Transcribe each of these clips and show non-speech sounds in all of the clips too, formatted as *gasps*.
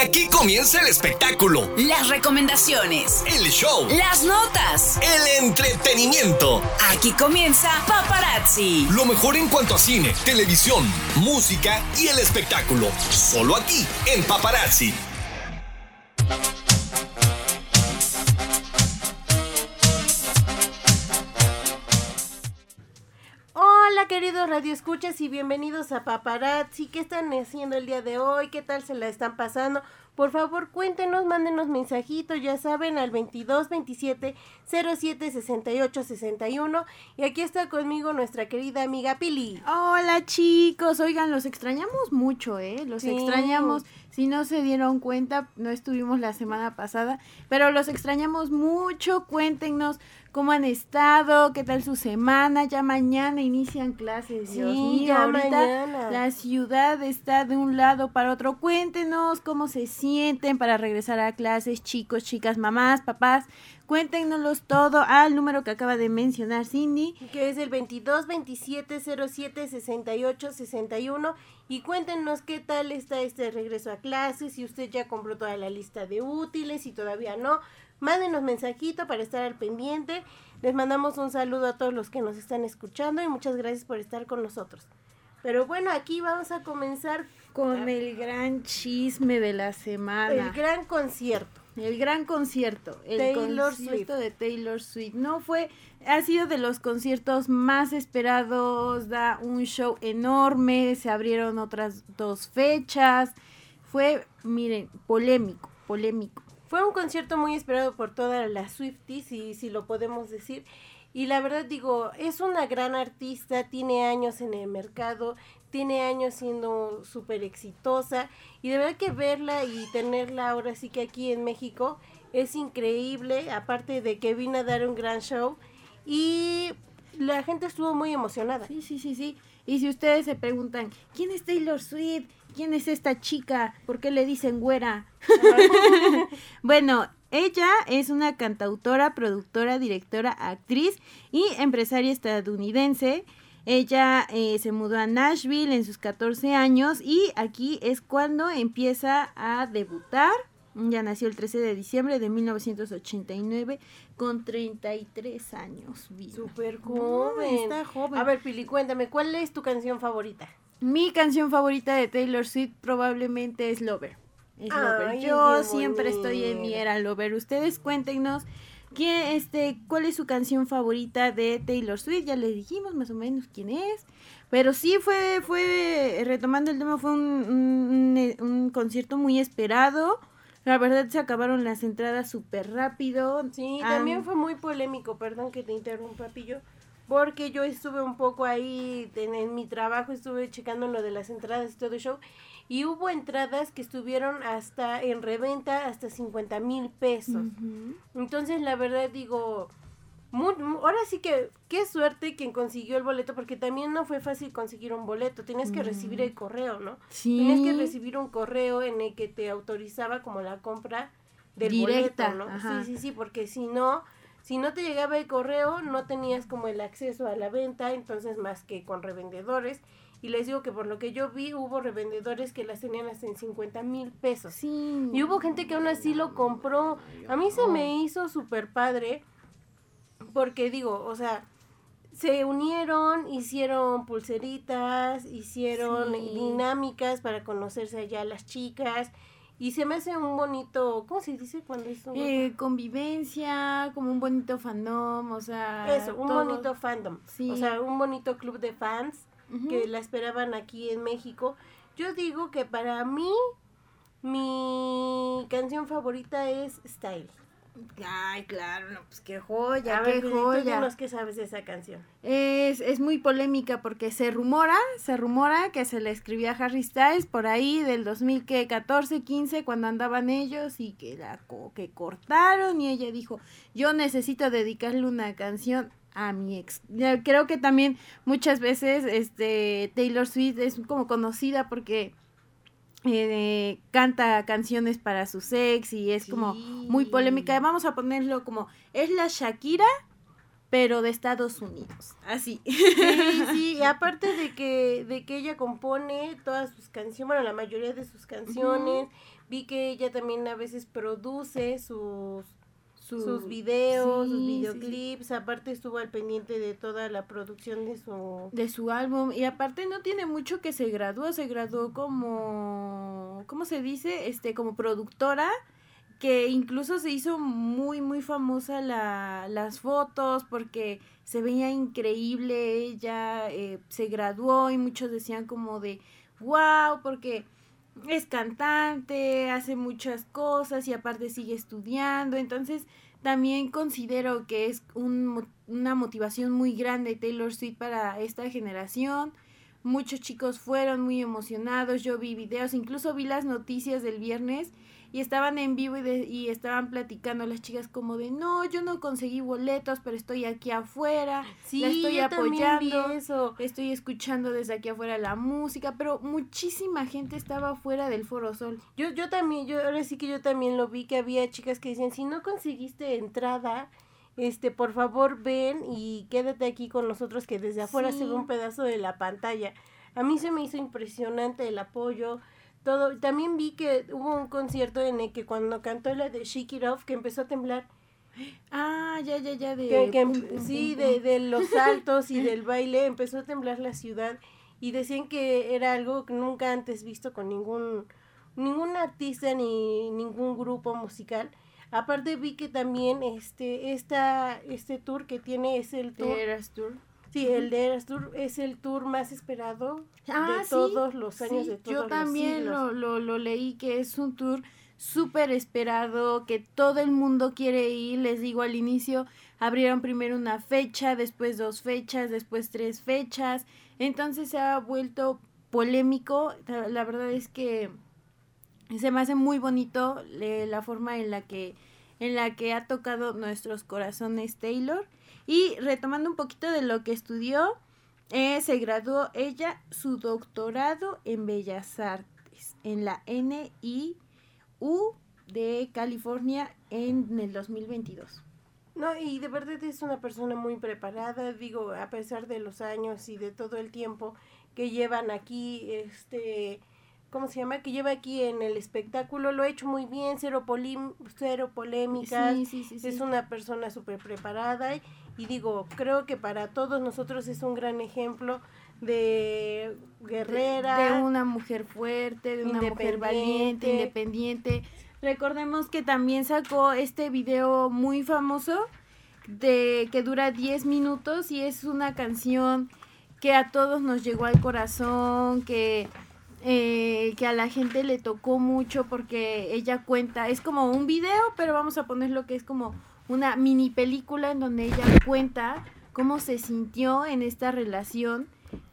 Aquí comienza el espectáculo, Las recomendaciones. el show, Las notas. el entretenimiento. Aquí comienza Paparazzi. Lo mejor en cuanto a cine, televisión, música y el espectáculo. Solo aquí, en Paparazzi. Hola queridos radioescuchas y bienvenidos a Paparazzi. ¿Qué están haciendo el día de hoy? ¿Qué tal se la están pasando? Por favor, cuéntenos, mándenos mensajitos, ya saben, al 22 27 07 68 61. Y aquí está conmigo nuestra querida amiga Pili. Hola chicos, oigan, los extrañamos mucho, ¿eh? Los Sí. extrañamos. Si no se dieron cuenta, no estuvimos la semana pasada, pero los extrañamos mucho. Cuéntenos cómo han estado, qué tal su semana. Ya mañana inician clases. Dios Sí, mío, ya ahorita mañana. la ciudad está de un lado para otro. Cuéntenos cómo se sienten para regresar a clases, chicos, chicas, mamás, papás. Cuéntenoslos todo al número que acaba de mencionar Cindy. que es el 22 27 07 68 61 y cuéntenos qué tal está este regreso a clases, si usted ya compró toda la lista de útiles, si todavía no, mándenos mensajito para estar al pendiente. Les mandamos un saludo a todos los que nos están escuchando y muchas gracias por estar con nosotros. Pero bueno, aquí vamos a comenzar Con el gran chisme de la semana. el gran concierto. El gran concierto, el Taylor concierto Swift. de Taylor Swift. No fue, ha sido de los conciertos más esperados, da un show enorme, se abrieron otras dos fechas. Fue, miren, polémico, polémico. Fue un concierto muy esperado por todas las Swifties, si, si lo podemos decir. Y la verdad digo, es una gran artista, tiene años en el mercado, tiene años siendo súper exitosa. Y de verdad que verla y tenerla ahora sí que aquí en México es increíble, aparte de que vino a dar un gran show. Y la gente estuvo muy emocionada. Sí, sí, sí, sí. Y si ustedes se preguntan, ¿quién es Taylor Swift? ¿Quién es esta chica? ¿Por qué le dicen güera? *laughs* *laughs* Bueno, ella es una cantautora, productora, directora, actriz y empresaria estadounidense. Ella eh, se mudó a Nashville en sus 14 años y aquí es cuando empieza a debutar. Ya nació el 13 de diciembre de 1989 con 33 años. Súper joven. está joven. A ver, Pili, cuéntame, ¿cuál es tu canción favorita? Mi canción favorita de Taylor Swift probablemente es Lover. Es Ay, Lover. es Yo siempre estoy en mi era Lover. Ustedes cuéntenos quién, este, cuál es su canción favorita de Taylor Swift. Ya les dijimos más o menos quién es. Pero sí fue, fue, retomando el tema, fue un, un- un concierto muy esperado. La verdad se acabaron las entradas súper rápido. Sí, también fue muy polémico, perdón que te interrumpa, Pillo, porque yo estuve un poco ahí en, en mi trabajo, estuve checando lo de las entradas y todo el show, y hubo entradas que estuvieron hasta en reventa hasta 50 mil pesos. Entonces, la verdad digo, ahora sí que qué suerte quien consiguió el boleto, porque también no fue fácil conseguir un boleto, tenías que recibir el correo, ¿no? Sí. Tenías que recibir un correo en el que te autorizaba como la compra del Directa, boleto, ¿no? ajá. Sí, sí, sí, porque si no, si no te llegaba el correo, no tenías como el acceso a la venta, entonces más que con revendedores. Y les digo que por lo que yo vi, hubo revendedores que las tenían hasta en 50 mil pesos. Sí. Y hubo gente que aún así lo compró. A mí se me hizo súper padre. Porque digo, o sea, se unieron, hicieron pulseritas, hicieron Sí. dinámicas para conocerse allá las chicas. Y se me hace un bonito, ¿cómo se dice cuando es un... Eh, convivencia, como un bonito fandom, o sea... Eso, un todo. bonito fandom. Sí. O sea, un bonito club de fans que la esperaban aquí en México. Yo digo que para mí, mi canción favorita es Style. Ay, claro, no, pues qué joya, A qué ver, joya. dinos qué sabes de esa canción. Es, es muy polémica porque se rumora, se rumora que se le escribía a Harry Styles por ahí del 2014, 15, cuando andaban ellos y que la que cortaron y ella dijo, yo necesito dedicarle una canción a mi ex. Creo que también muchas veces este Taylor Swift es como conocida porque eh, canta canciones para su ex y es como muy polémica. Vamos a ponerlo como, es la Shakira pero de Estados Unidos. Así. Sí, sí, y *laughs* aparte de que, de que ella compone todas sus canciones, bueno, la mayoría de sus canciones, vi que ella también a veces produce sus, Su- sus videos, sus sí, videoclips, aparte estuvo al pendiente de toda la producción de su... de su álbum y aparte no tiene mucho que se graduó, se graduó como ¿cómo se dice? Este como productora que incluso se hizo muy muy famosa la, las fotos porque se veía increíble ella eh, se graduó y muchos decían como de wow porque es cantante hace muchas cosas y aparte sigue estudiando entonces también considero que es un una motivación muy grande Taylor Swift para esta generación. Muchos chicos fueron muy emocionados, yo vi videos, incluso vi las noticias del viernes y estaban en vivo y, de- y estaban platicando las chicas como de, no, yo no conseguí boletos, pero estoy aquí afuera, Sí, la estoy yo también vi apoyando, eso. estoy escuchando desde aquí afuera la música, pero muchísima gente estaba afuera del Foro Sol. Yo, yo también, yo ahora sí que yo también lo vi, que había chicas que decían, si no conseguiste entrada, este, por favor ven y quédate aquí con nosotros que desde afuera se ve un pedazo de la pantalla. A mí se me hizo impresionante el apoyo, todo. También vi que hubo un concierto en el que cuando cantó la de Shake It Off, que empezó a temblar, Ah, ya, ya, ya, de... que, que em- pum, pum, sí, pum, de, de los *laughs* saltos y del baile, empezó a temblar la ciudad y decían que era algo que nunca antes visto con ningún ningún artista ni ningún grupo musical. Aparte vi que también este esta este tour que tiene es el tour Eras Tour. Sí, el de Eras Tour es el tour más esperado Ah, de sí, todos los años sí, de todos Yo los también siglos. lo, lo, lo leí que es un tour súper esperado, que todo el mundo quiere ir. Les digo al inicio, abrieron primero una fecha, después dos fechas, después tres fechas. Entonces se ha vuelto polémico. La la verdad es que se me hace muy bonito eh, la forma en la que en la que ha tocado nuestros corazones Taylor y retomando un poquito de lo que estudió eh, se graduó ella su doctorado en Bellas Artes en la NIU de California en el 2022 No, y de verdad es una persona muy preparada, digo, a pesar de los años y de todo el tiempo que llevan aquí, este, ¿cómo se llama? Que lleva aquí en el espectáculo, lo ha hecho muy bien, cero, polim, cero polémicas, Sí, sí, sí, sí. es una persona súper preparada y, digo, creo que para todos nosotros es un gran ejemplo de guerrera. de una mujer fuerte, de una mujer valiente, independiente. Recordemos que también sacó este video muy famoso de que dura 10 minutos y es una canción que a todos nos llegó al corazón, que eh, que a la gente le tocó mucho porque ella cuenta, es como un video, pero vamos a poner lo que es como una mini película en donde ella cuenta cómo se sintió en esta relación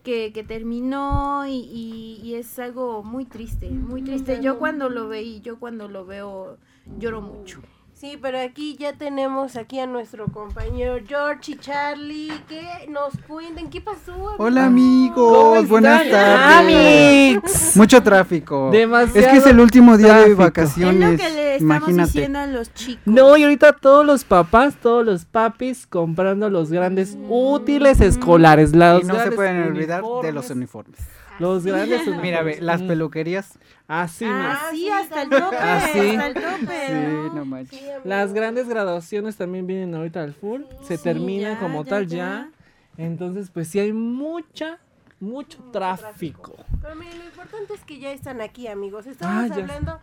que, que terminó y, y- y es algo muy triste, muy triste. Yo cuando lo veí, yo cuando lo veo lloro mucho. Sí, pero aquí ya tenemos aquí a nuestro compañero George y Charlie que nos cuenten qué pasó. Hola amigos? ¿Cómo amigos, buenas están, tardes. amigos? Mucho tráfico. Demasiado es que es el último día de. Es vacaciones. lo que le estamos Imagínate. diciendo a los chicos. No, y ahorita todos los papás, todos los papis comprando los grandes útiles escolares. Los Y no se pueden olvidar de los uniformes. Uniformes. Los grandes *laughs* Mira, ve, las Mm. peluquerías. Así, Ah, mira. sí, sí, hasta el tope, Ah, sí. hasta el tope. Sí, no manches. Sí. Las grandes graduaciones también vienen ahorita al full. Se Sí, terminan como ya, tal ya. ya. Entonces, pues sí hay mucha, mucho tráfico. Pero miren, lo importante es que ya están aquí, amigos. Estamos Ah, hablando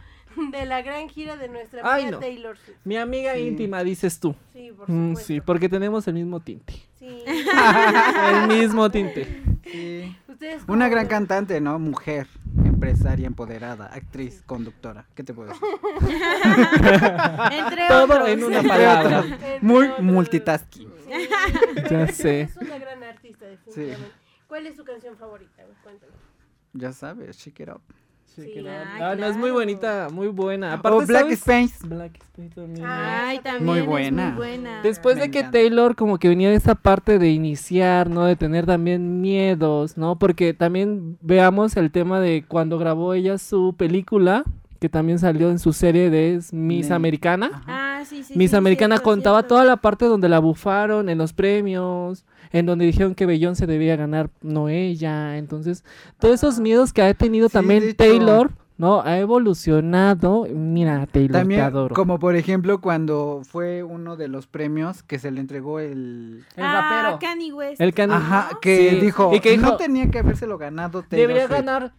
de la gran gira de nuestra Ay, amiga no. Taylor Swift. Mi amiga Sí. íntima, dices tú. Sí, por Mm, supuesto. sí, porque tenemos el mismo tinte. Sí. *laughs* El mismo tinte. *laughs* Sí. Una gran cantante, ¿no? Mujer, empresaria, empoderada, actriz, conductora. ¿Qué te puedo decir? *laughs* Entre Todo otros. en una palabra. Entre Muy otros. multitasking. Sí. Ya sé. Es una gran artista, definitivamente. ¿Cuál es su canción favorita? Cuéntame. Ya sabes, shake it up. Sí, Sí. claro. Ah, Ah, no, es muy claro. bonita, muy buena. Aparte, Black ¿sabes? Space. Black Space también. Ay, también Muy es buena. muy buena. Después Me de que encanta. Taylor como que venía de esa parte de iniciar, ¿no? De tener también miedos, ¿no? Porque también veamos el tema de cuando grabó ella su película, que también salió en su serie de Miss De- Americana. Ajá. Ah, Ah, sí, sí, Miss sí, Americana cierto, contaba cierto. toda la parte donde la bufaron en los premios, en donde dijeron que Beyoncé debía ganar, no ella. Entonces, todos esos miedos que ha tenido Sí, también. Taylor, ¿no? Ha evolucionado. Mira, Taylor, te También, adoro. como por ejemplo, cuando fue uno de los premios que se le entregó el... El ah, rapero. Kanye West. El can- Ajá, que Sí. dijo, Y que dijo, no tenía que habérselo ganado Taylor Debería Swift". ganar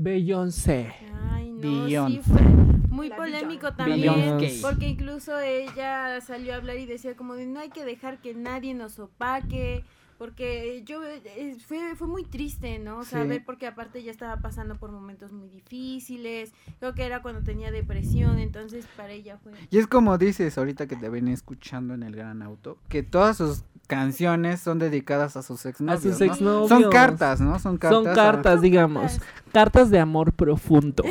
Beyoncé. Ay, no, Beyoncé. sí fue muy La polémico Beyoncé. también, Beyoncé. porque incluso ella salió a hablar y decía como de no hay que dejar que nadie nos opaque, porque yo eh, fue fue muy triste, ¿no? Sí. Saber porque aparte ya estaba pasando por momentos muy difíciles, creo que era cuando tenía depresión, entonces para ella fue Y es como dices ahorita que te venía escuchando en el gran auto, que todas sus canciones son dedicadas a sus exnovios. sus ¿no? exnovios. Son cartas, ¿no? Son cartas. Son a- cartas, digamos. Cartas de amor profundo.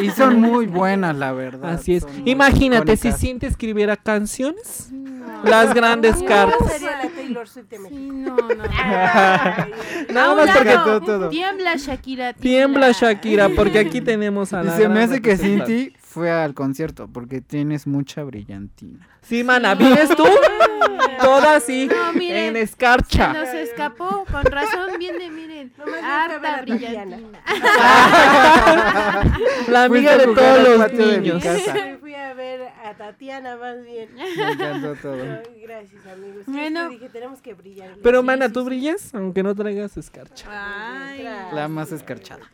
Y son muy buenas, la verdad. Así es. son Imagínate si. Cintia escribiera canciones. No. Las grandes No, cartas. sería la Taylor Swift de Sí, México. no, no. *laughs* Ay, Nada A más porque todo, todo. Tiembla Shakira, tiembla Shakira, porque aquí tenemos a Y la se me hace que. Cinti fue al concierto porque tienes mucha brillantina. Sí, mana, ¿vienes tú? *laughs* Toda así, No, miren, en Se escarcha. nos escapó, con razón viene, miren, A ver harta brillantina. *laughs* La amiga de todos los patio de mi niños. Sí, fui a ver a Tatiana más bien. Me encantó todo. Gracias, amigos. Sí, Bueno. dije, tenemos que brillar. Pero, Sí, mana, ¿tú sí. brillas? Aunque no traigas escarcha. Ay. La más escarchada.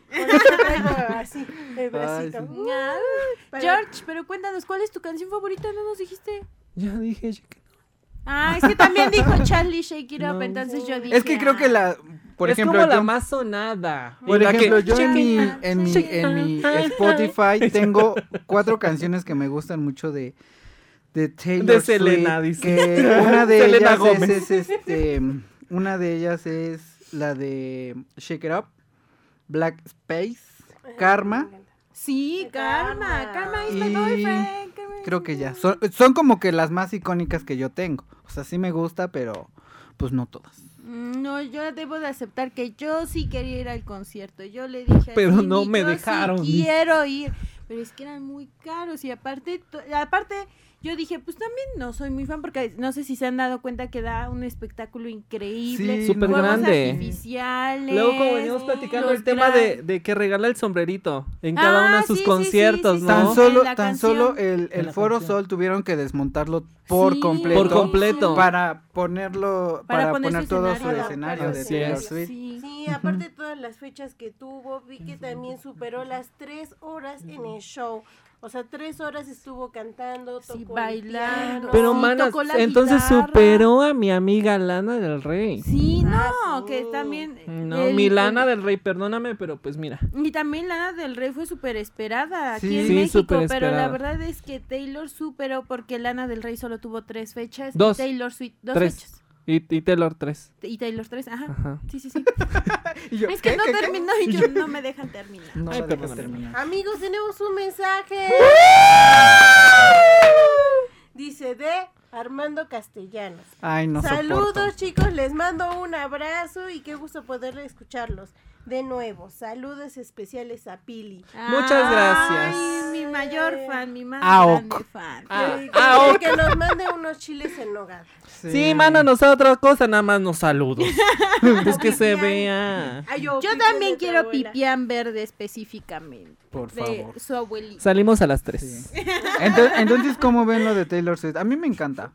Así, el bracito. Ah, George, pero cuéntanos, ¿cuál es tu canción favorita? No nos dijiste. Ya dije yo que no. Ah, es que también dijo *laughs* Charlie Shake It Up, No. entonces yo dije. Es que creo que la, por es ejemplo, como la yo- más sonada. por la que- ejemplo, yo en mi, en mi, en mi. Spotify *laughs* tengo cuatro canciones que me gustan mucho de, de Taylor De Selena, dice. que una de *laughs* Selena ellas Gómez. es, es, este, una de ellas es la de Shake It Up, Black Space, Karma, Sí, Karma. Karma. Karma is my boyfriend. Creo que ya, son, son como que las más icónicas que yo tengo, o sea, sí me gusta, pero pues no todas. Mm, No, yo debo de aceptar que yo sí quería ir al concierto. Yo le dije a Pero Cindy, no me "Yo sí dejaron", quiero ir, pero es que eran muy caros y aparte, aparte yo dije, pues también no soy muy fan porque no sé si se han dado cuenta que da un espectáculo increíble, Sí, Súper fuegos grande. artificiales. Luego, como veníamos platicando, el tema de, de que regala el sombrerito en cada Ah, uno de sus sí, conciertos, sí, sí. ¿no? Tan solo, tan canción. solo el, el Foro canción. Sol tuvieron que desmontarlo por Sí. completo. Por completo. Para ponerlo, Para para, poner poner su todo escenario. su escenario de Así Taylor. Swift. Sí. Sí, aparte de todas las fechas que tuvo, vi que también superó las tres horas en el show. O sea, tres horas estuvo cantando, Sí, tocó el bailando. piano. Pero, Sí, mana, tocó la entonces guitarra. superó a mi amiga Lana del Rey. Sí, no, Ah, sí. que también... No, el- mi Lana el- del Rey, perdóname, pero pues mira. Y también Lana del Rey fue súper esperada aquí Sí. en Sí, México, pero la verdad es que Taylor superó porque Lana del Rey solo tuvo tres fechas. Dos. Taylor Swift, dos Tres. fechas. Y, y Taylor 3. Y Taylor tres, ajá. Ajá. Sí, sí, sí. *laughs* Yo, es que ¿qué, no qué, qué? terminó y *laughs* yo no me dejan terminar. No Ay, dejas perdóname. terminar. Amigos, tenemos un mensaje. Dice de Armando Castellanos. Ay, no Saludos soporto. chicos, les mando un abrazo y qué gusto poder escucharlos. De nuevo, saludos especiales a Pili. Muchas gracias. Ay, mi mayor fan, mi más Aok. grande fan. Ah, Que- que, que nos mande unos chiles en nogada. Sí, mándanos a otra cosa, nada más nos saludos. *laughs* es que se vea. Ay, Yo también de quiero pipián verde específicamente. Por de favor. su abuelita. Salimos a las 3. Sí. Entonces, entonces, ¿cómo ven lo de Taylor Swift? A mí me encanta.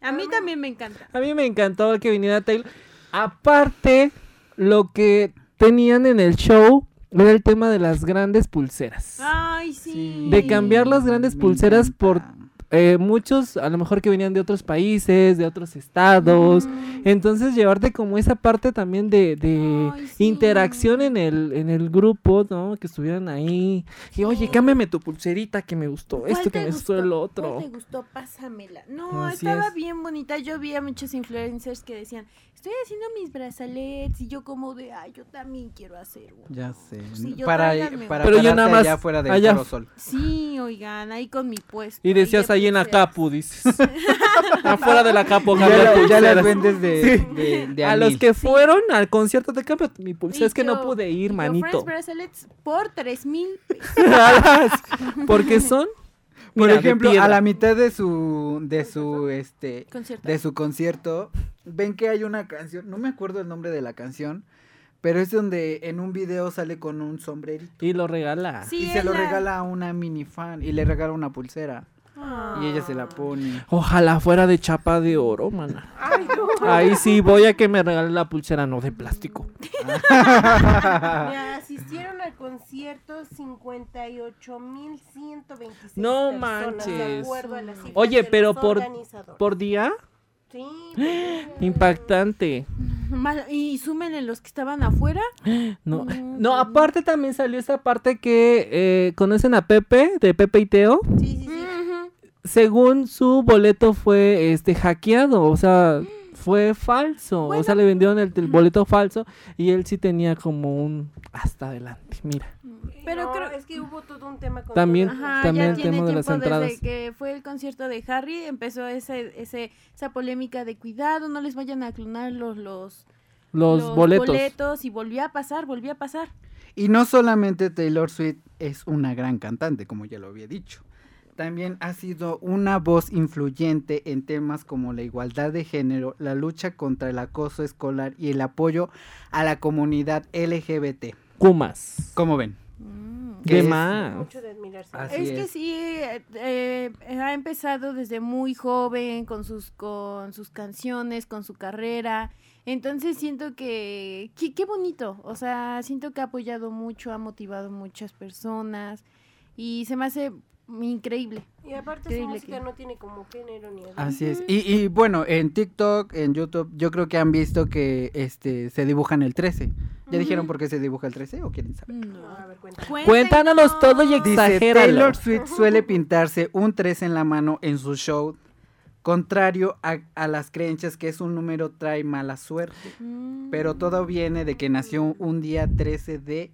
A mí también me encanta. A mí me encantó que viniera Taylor. Aparte, lo que tenían en el show era el tema de las grandes pulseras. Ay, sí. De cambiar las grandes pulseras por. Eh, muchos, a lo mejor que venían de otros países, de otros estados. Mm. Entonces llevarte como esa parte también de, de Ay, sí. interacción en el, en el grupo, ¿no? Que estuvieran ahí. Y oye, cámbiame tu pulserita que me gustó, ¿Cuál esto que me gustó el ¿Cuál otro. te gustó? Pásamela. No, Así estaba es. bien bonita. Yo vi a muchos influencers que decían, estoy haciendo mis brazalets. Y yo como de, ay, yo también quiero hacer uno. Ya sé. Sí, yo para para Pero yo nada más allá afuera del allá Sol. Sí, oigan, ahí con mi puesto. Y decías de ahí en. Acapu, dices. *laughs* Afuera de la Capo, Ya, la- ya pulseras. las vendes de, Sí. de, de a los que fueron al concierto de cambio mi Y pulsera es que no pude ir, manito. Bracelets por tres mil pesos. *laughs* Porque son Por Mira, ejemplo, a la mitad de su de su este Concierto. de su concierto, ven que hay una canción, no me acuerdo el nombre de la canción, pero es donde en un video sale con un sombrerito Y lo regala. Sí, y se lo la- regala a una mini fan y le regala una pulsera Ah. y ella se la pone. Ojalá fuera de chapa de oro, mana. Ay, no. Ahí sí, voy a que me regale la pulsera, no de plástico. *laughs* Me asistieron al concierto 58.126 No personas, de manches. acuerdo a las cifras Oye, de pero por-. ¿Por día? Sí, *gasps* pues, Impactante. Y súmenle los que estaban afuera. *gasps* No, No, no, pues, aparte también salió esa parte que eh, conocen a Pepe, de Pepe y Teo. sí, sí, sí. Según su boleto fue este hackeado, o sea, fue falso. O sea, le vendieron el, el boleto falso y él sí tenía como un hasta adelante, mira. Pero No, creo- es que hubo todo un tema con También-. Ajá, También ya el tiene tema de las tiempo entradas. Desde que fue el concierto de Harry, empezó ese, ese, esa polémica de cuidado, no les vayan a clonar los, los, Los, boletos. boletos. Y volvió a pasar, volvió a pasar. Y no solamente Taylor Swift es una gran cantante, como ya lo había dicho. También ha sido una voz influyente en temas como la igualdad de género, la lucha contra el acoso escolar y el apoyo a la comunidad LGBT. Kumas. ¿Cómo ven? ¿Qué Que es- más? Mucho de admirarse. Así es que sí, eh, eh, ha empezado desde muy joven con sus, con sus canciones, con su carrera. Entonces siento que, que- qué bonito. O sea, siento que ha apoyado mucho, ha motivado muchas personas. Y se me hace increíble. Y aparte su Increíble música que- no tiene como género ni edad. Así es. Y, y bueno, en TikTok, en YouTube, yo creo que han visto que este se dibujan el 13. ¿Ya dijeron por qué se dibuja el 13 o quieren saber? No, a ver, cuenta. Cuéntanos todo y Dice, exagéralo. Taylor Swift suele pintarse un 13 en la mano en su show, contrario a, a las creencias que es un número trae mala suerte. Mm. Pero todo viene de que nació un día 13 de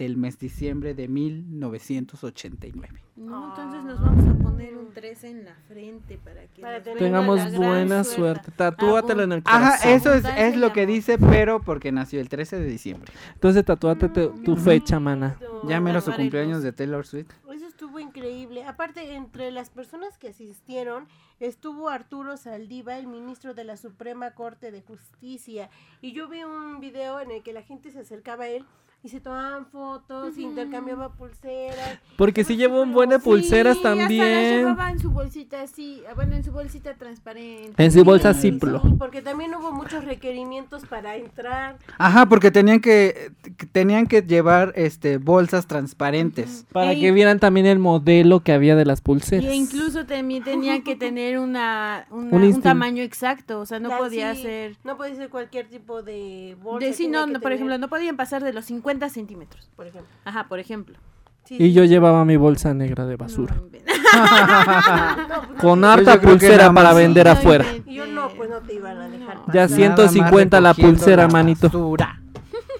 del mes diciembre de 1989. No, entonces nos vamos a poner un 13 en la frente para que Para Tengamos buena suerte. Tatúatelo en el corazón. Ajá, eso es, es lo que dice, pero porque nació el 13 de diciembre. Entonces tatúate tu, tu fecha, mana. Ya menos su cumpleaños de Taylor Swift. Eso estuvo increíble. Aparte, entre las personas que asistieron estuvo Arturo Saldiva, el ministro de la Suprema Corte de Justicia. Y yo vi un video en el que la gente se acercaba a él y se tomaban fotos, intercambiaba pulseras. Porque si lleva un buen de pulseras Sí, hasta las también. llevaba en su bolsita así, ah, bueno, en su bolsita transparente. En su bolsa Sí, sí, porque también hubo muchos requerimientos para entrar. Ajá, porque tenían que tenían que llevar este bolsas transparentes. Para que vieran también el modelo que había de las pulseras. Y incluso también tenía que *laughs* tener una, una- Un tamaño exacto, o sea, no La- podía sí, ser... No podía ser cualquier tipo de bolsa. De, sí, no, por ejemplo, no podían pasar de los 50 centímetros. Por ejemplo. Ajá, por ejemplo. Sí, Y sí, yo llevaba mi bolsa negra de basura. No inventes. *laughs* No, pues Con harta pulsera para vender No afuera. yo no, pues no te iban a dejar. Ya Nada 150 más la pulsera, la manito. basura.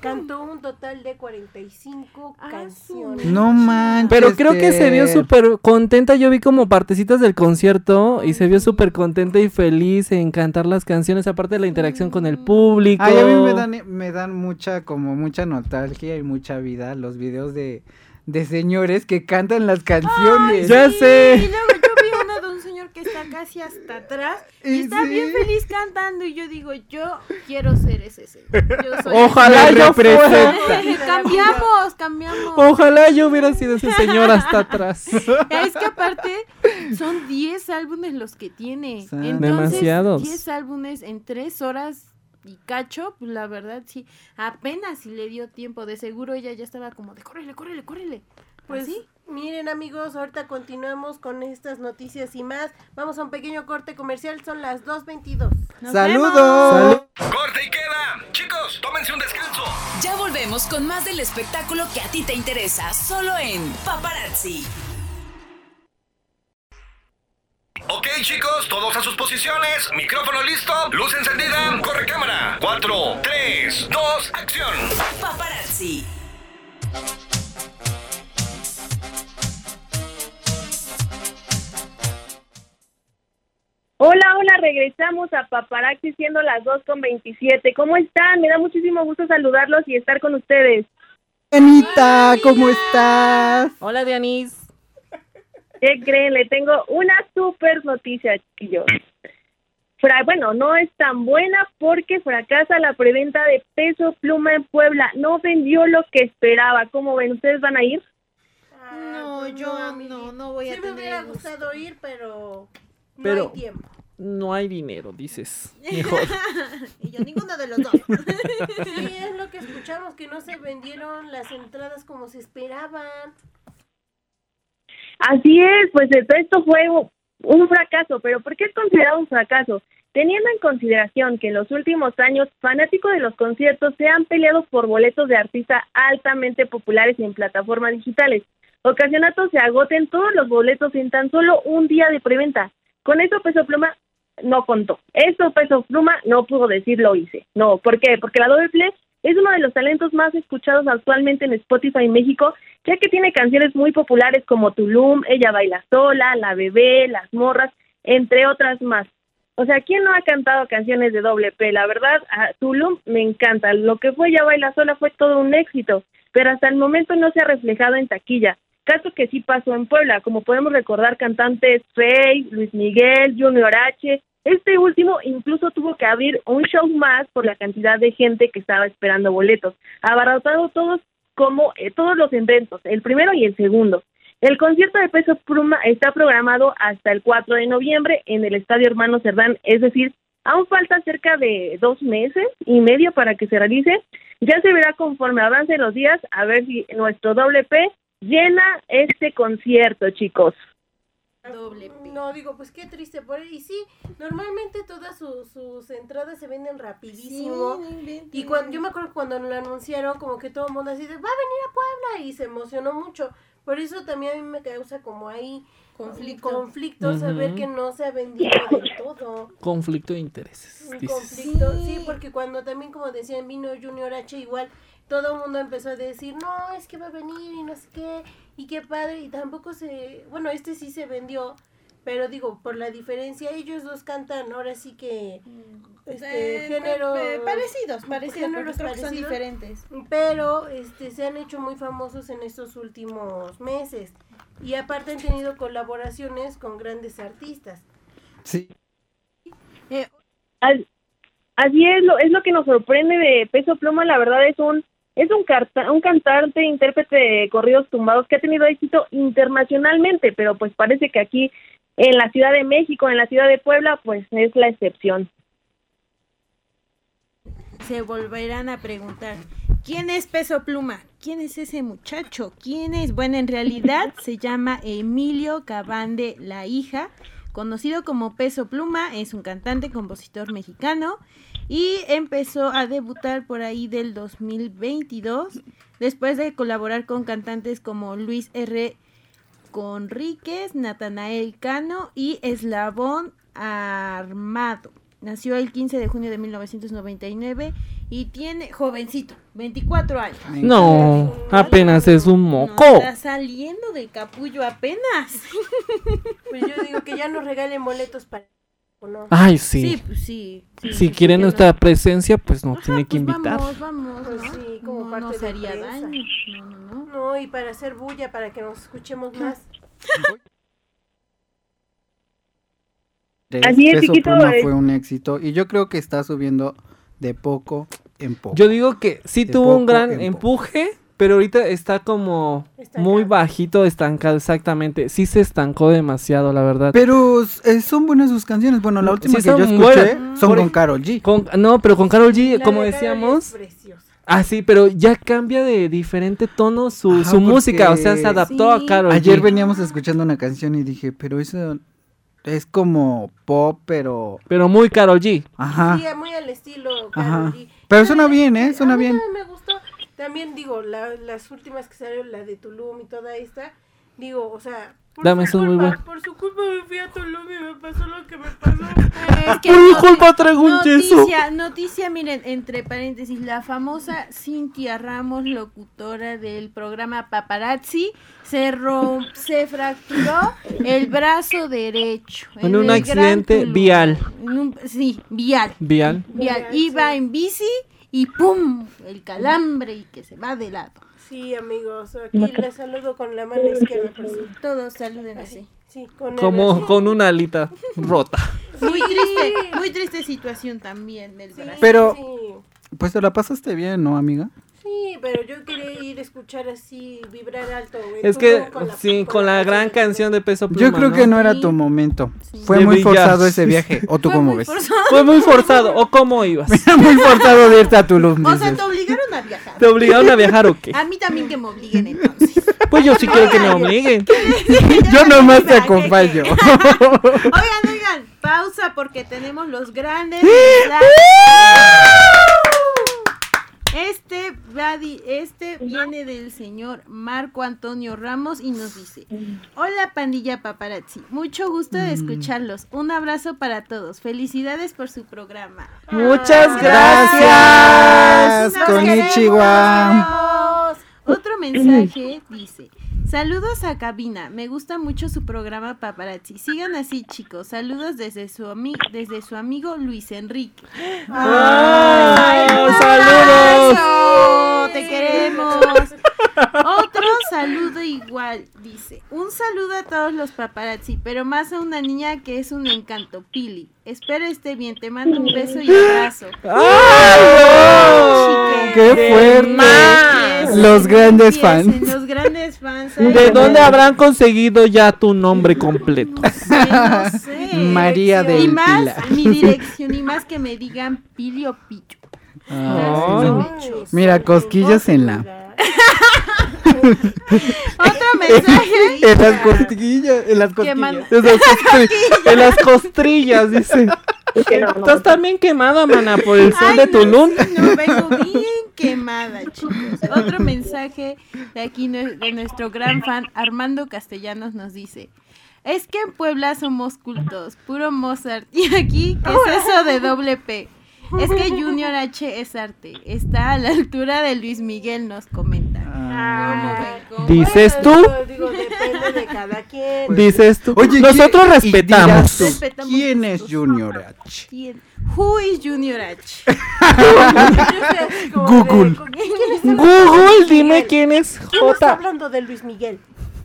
Cantó un total de 45 Ah, canciones. No manches. Pero creo que se vio súper contenta. Yo vi como partecitas del concierto y se vio súper contenta y feliz en cantar las canciones, aparte de la interacción con el público. Ay, a mí me dan, me dan mucha, como mucha nostalgia y mucha vida los videos de, de señores que cantan las canciones. Ya Y sé. luego yo vi uno de un señor que está casi hasta atrás *laughs* y Y está sí. bien feliz cantando y yo digo, yo quiero ser ese señor. Yo soy *laughs* Ojalá yo fuera. cambiamos, cambiamos. Ojalá yo hubiera sido ese señor hasta atrás. *laughs* Es que aparte son 10 álbumes los que tiene. Son Entonces, Demasiados. 10 álbumes en 3 horas y cacho, pues la verdad sí, apenas si le dio tiempo. De seguro ella ya estaba como de córrele, córrele, córrele. Pues ¿Así? Miren amigos, ahorita continuamos con estas noticias y más. Vamos a un pequeño corte comercial, son las 2.22. Nos ¡Saludos! Corte y queda. Chicos, tómense un descanso. Ya volvemos con más del espectáculo que a ti te interesa, solo en Paparazzi. Ok, chicos, todos a sus posiciones. Micrófono listo, luz encendida, corre cámara. 4, 3, 2, acción. Paparazzi. Regresamos a Paparazzi siendo las 2 con 27. ¿Cómo están? Me da muchísimo gusto saludarlos y estar con ustedes. Anita, ¿cómo estás? Hola, Dianis. ¿Qué creen? Le tengo una super noticia, chiquillos. Fra- bueno, no es tan buena porque fracasa la preventa de peso pluma en Puebla. No vendió lo que esperaba. ¿Cómo ven? ¿Ustedes van a ir? No, pues yo amiguis. no, no voy a Sí me tener hubiera el gusto. gustado ir, pero no Pero- hay tiempo. No hay dinero, dices. *laughs* Mejor. y yo ninguno de los dos. *laughs* Sí, es lo que escuchamos, que no se vendieron las entradas como se esperaban. Así es, pues esto- fue un fracaso, pero ¿por qué es considerado un fracaso? Teniendo en consideración que en los últimos años fanáticos de los conciertos se han peleado por boletos de artistas altamente populares en plataformas digitales, ocasionando se agoten todos los boletos en tan solo un día de preventa. Con eso Peso Pluma no contó. Eso Peso Pluma no pudo decir lo hice. No, ¿por qué? Porque la doble es uno de los talentos más escuchados actualmente en Spotify México, ya que tiene canciones muy populares como Tulum, Ella baila sola, La bebé, Las morras, entre otras más. O sea, ¿quién no ha cantado canciones de doble P? La verdad, a Tulum me encanta. Lo que fue Ella baila sola fue todo un éxito, pero hasta el momento no se ha reflejado en taquilla. Caso que sí pasó en Puebla, como podemos recordar cantantes Faye, Luis Miguel, Junior H. Este último incluso tuvo que abrir un show más por la cantidad de gente que estaba esperando boletos, abarrotado todos como eh, todos los eventos, el primero y el segundo. El concierto de Peso Pluma está programado hasta el 4 de noviembre en el Estadio Hermano Cerdán, es decir, aún falta cerca de dos meses y medio para que se realice. Ya se verá conforme avancen los días a ver si nuestro doble P llena este concierto, chicos. Doble. No, digo, pues qué triste por él. Y sí, normalmente todas sus, sus entradas se venden rapidísimo. Y cuando, yo me acuerdo cuando lo anunciaron, como que todo el mundo así de, va a venir a Puebla, y se emocionó mucho. Por eso también a mí me causa como ahí Conflicto. conflicto saber Ujú. que no se ha vendido del todo. Conflicto de intereses. Conflicto, sí. Sí. porque cuando también, como decían, vino Junior H, igual todo el mundo empezó a decir, no, es que va a venir y no sé qué, y qué padre, y tampoco se, bueno, este sí se vendió, pero digo, por la diferencia, ellos dos cantan, ahora sí que, este, Eh, género, eh, parecidos, parecidos, géneros que son parecidos. diferentes. pero este se han hecho muy famosos en estos últimos meses, y aparte han tenido colaboraciones con grandes artistas. Sí, As- Así es lo, es lo que nos sorprende de Peso Pluma, la verdad es un es un, carta- un cantante, intérprete de corridos tumbados que ha tenido éxito internacionalmente, pero pues parece que aquí en la Ciudad de México, en la Ciudad de Puebla, pues es la excepción. Se volverán a preguntar, ¿quién es Peso Pluma? ¿Quién es ese muchacho? ¿Quién es? Bueno, en realidad se llama Emilio Cabande La Hija, conocido como Peso Pluma, es un cantante, compositor mexicano y empezó a debutar por ahí del 2022 después de colaborar con cantantes como Luis R. Conríquez, Natanael Cano y Eslabón Armado. Nació el 15 de junio de 1999 y tiene jovencito, 24 años. No, apenas es un No moco. está saliendo del capullo apenas. *laughs* Pues yo digo que ya nos regalen boletos para... ¿o no? Ay, Sí, sí. pues sí. sí, Si sí, quiere ¿por qué nuestra no? presencia, pues nos Ajá, tiene que pues invitar. Vamos, vamos. Pues ¿no? sí, como no parte nos de daño. No, no, no. No, y para hacer bulla, para que nos escuchemos más. Tres, Así es, Peso chiquito, Pluma es- fue un éxito y yo creo que está subiendo de poco en poco. Yo digo que sí De tuvo un gran en poco. empuje, pero ahorita está como Estancado. muy bajito, estancado, exactamente. Sí se estancó demasiado, la verdad. Pero eh, son buenas sus canciones. Bueno, la Sí, última que yo escuché buenas. son con Carol G. Con- no, pero con Carol G, La como de decíamos, es ah, sí, pero ya cambia de diferente tono su, Ajá, su música, o sea, se adaptó Sí. a Carol Ayer G. veníamos escuchando una canción y dije, pero eso es como pop, pero... Pero muy Carol G. Ajá. Sí, muy al estilo Ajá. Karol G. Pero suena bien, ¿eh? a Suena mí bien. también me gustó. También digo, la- las últimas que salieron, la de Tulum y toda esta, digo, o sea, por Dame, su muy culpa, por su culpa me fui a Tulum y me pasó lo que me pasó. Es que Por mi culpa traigo un yeso. Noticia, noticia, miren, entre paréntesis, la famosa Cintia Ramos, locutora del programa Paparazzi, se rom- se fracturó el brazo derecho. En un accidente vial. En un- sí, vial. Vial. Vial. Iba en bici y ¡pum! El calambre y que se va de lado. Sí, amigos, aquí les saludo con la mano izquierda. Todos saluden así. Sí, con el Como con una alita rota. *laughs* Muy triste, muy triste situación también del Sí, brazo. Pero- Sí, Pues te la pasaste bien, ¿no, amiga? Sí, pero yo quería ir a escuchar así, vibrar alto. güey, Es que, con sí, con la gran canción de Peso Pluma, Yo creo que no era Sí. tu momento. Fue De muy brillar. forzado ese viaje. ¿O tú Fue cómo muy ves? forzado. Fue muy forzado. ¿O cómo ibas? Era muy forzado de irte a Tulum, O sea, dices. te obligaron a viajar. ¿Te obligaron a viajar o qué? A mí también que me obliguen entonces. Pues yo sí quiero que me obliguen. *laughs* Yo nomás te acompaño. *laughs* Oigan, oigan, pausa porque tenemos los grandes. *laughs* Este, di- este viene del señor Marco Antonio Ramos y nos dice: Hola, pandilla paparazzi. Mucho gusto de escucharlos. Un abrazo para todos. Felicidades por su programa. Muchas Gracias. queremos. Otro mensaje dice: Saludos a cabina, me gusta mucho su programa paparazzi. Sigan así, chicos. Saludos desde su ami- desde su amigo Luis Enrique. ¡Ay, un saludos! Te queremos. Otro saludo igual, dice. Un saludo a todos los paparazzi, pero más a una niña que es un encanto, Pili. Espero esté bien, te mando un beso y abrazo. ¡Ay, ¡Qué ¡Qué fuerte! Los grandes fans. Los grandes fans. ¿De dónde habrán conseguido ya tu nombre completo? No sé, no sé. *laughs* María de Y más, Pila. mi dirección, y más que me digan Pili o Pillo. Ay. Mira, cosquillas en la- Otro mensaje. *laughs* En las costillas, en las *laughs* costillas. En las costri- en las costrillas, dice. Estás también quemada, mana, por el sol Ay, de no, Tulum. sí, no, vengo bien quemada, chicos. Otro mensaje de aquí de nuestro gran fan Armando Castellanos nos dice. Es que en Puebla somos cultos, puro Mozart. *laughs* Y aquí, ¿qué es eso de doble P? Es que Junior H es arte. Está a la altura de Luis Miguel, nos comenta. Ah. ¿Cómo ven? ¿Cómo Dices Bueno, tú, digo, Digo, depende de cada quien. dices tú. Oye, Nosotros ¿quién- y dirás respetamos. tú, Respetamos ¿Quién es. Junior H? ¿Quién? Who is Junior H? Google. de- ¿Quién está hablando de Google, dime quién es ¿Quién está J. hablando de Luis Miguel?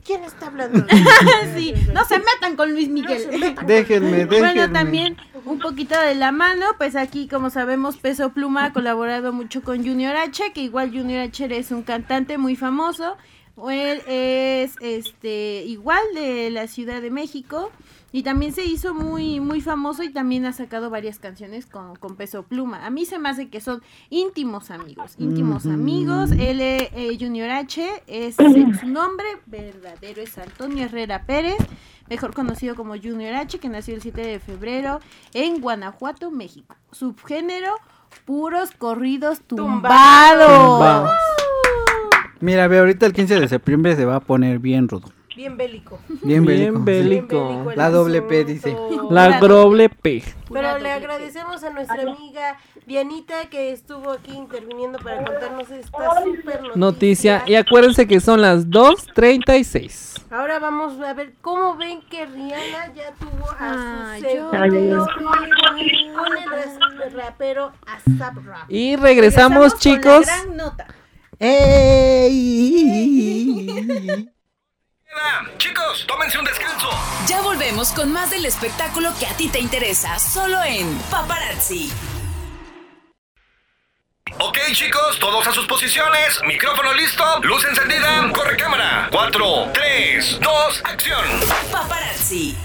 ¿Quién está hablando *laughs* sí, no se metan con Luis Miguel. Déjenme, déjenme. Bueno, también un poquito de la mano, pues aquí como sabemos Peso Pluma ha colaborado mucho con Junior H, que igual Junior H es un cantante muy famoso. O Él es este igual de la Ciudad de México y también se hizo muy muy famoso y también ha sacado varias canciones con, con Peso Pluma. A mí se me hace que son íntimos amigos, íntimos amigos. Él eh, Junior H es *clears throat* su nombre verdadero es Antonio Herrera Pérez mejor conocido como Junior H, que nació el 7 de febrero en Guanajuato, México. Subgénero, puros corridos tumbados. Tumbados. Mira, ve, ahorita el 15 de septiembre se va a poner bien rudo. Bien bélico. Bien Bien bélico. bélico. Bien el La doble P dice. La doble P. Pero le agradecemos a nuestra amiga Dianita que estuvo aquí interviniendo para contarnos esta super noticia. Noticia. Y acuérdense que son las 2.36. Ahora vamos a ver cómo ven que Rihanna ya tuvo a Ay, su segundo con el rapero ASAP Rocky. Y regresamos, con chicos. la gran nota. ¡Ey! *laughs* Chicos, tómense un descanso. Ya volvemos con más del espectáculo que a ti te interesa, solo en Paparazzi. Ok, chicos, todos a sus posiciones. Micrófono listo, luz encendida, corre cámara. 4, 3, 2, acción. Paparazzi.